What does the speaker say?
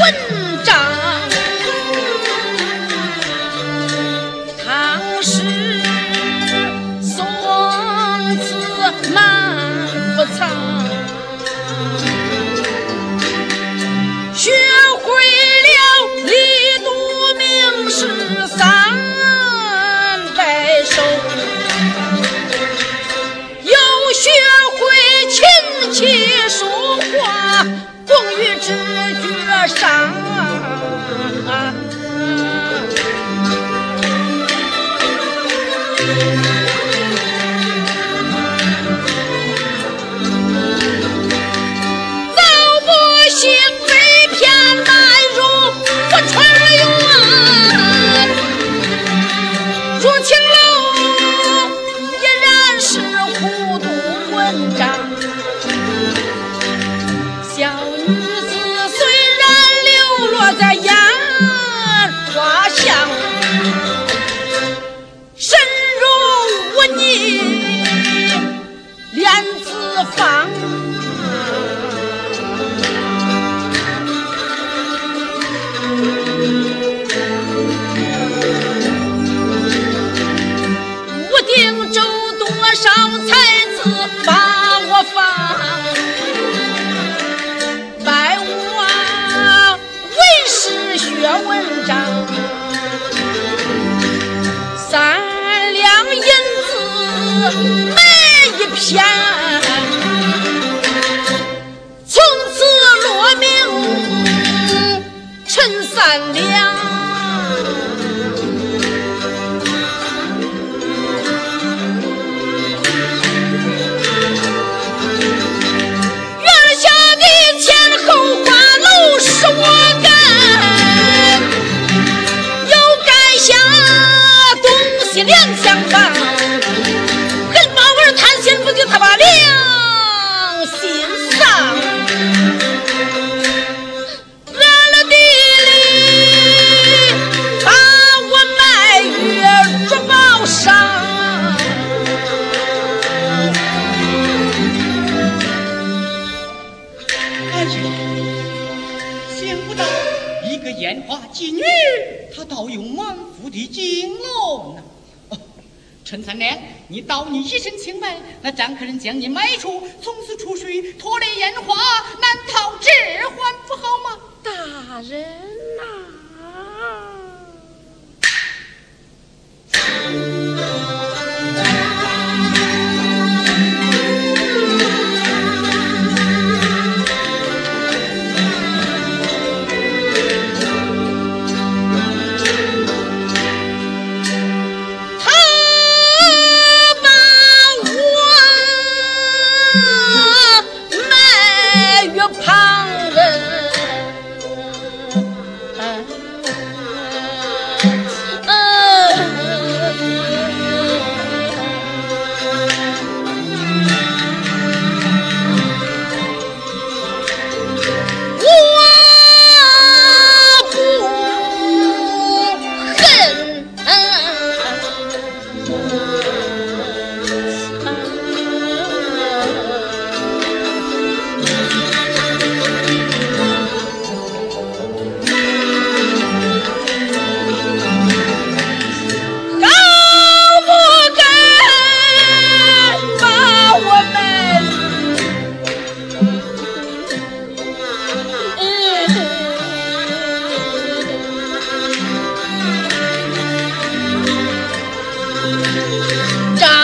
混账上。学文章。三两银子买的金龙呐、哦！陈三娘，你道你一身清白，那张客人将你卖出，从此出水，脱离烟花，难逃置换不好吗？大人。John.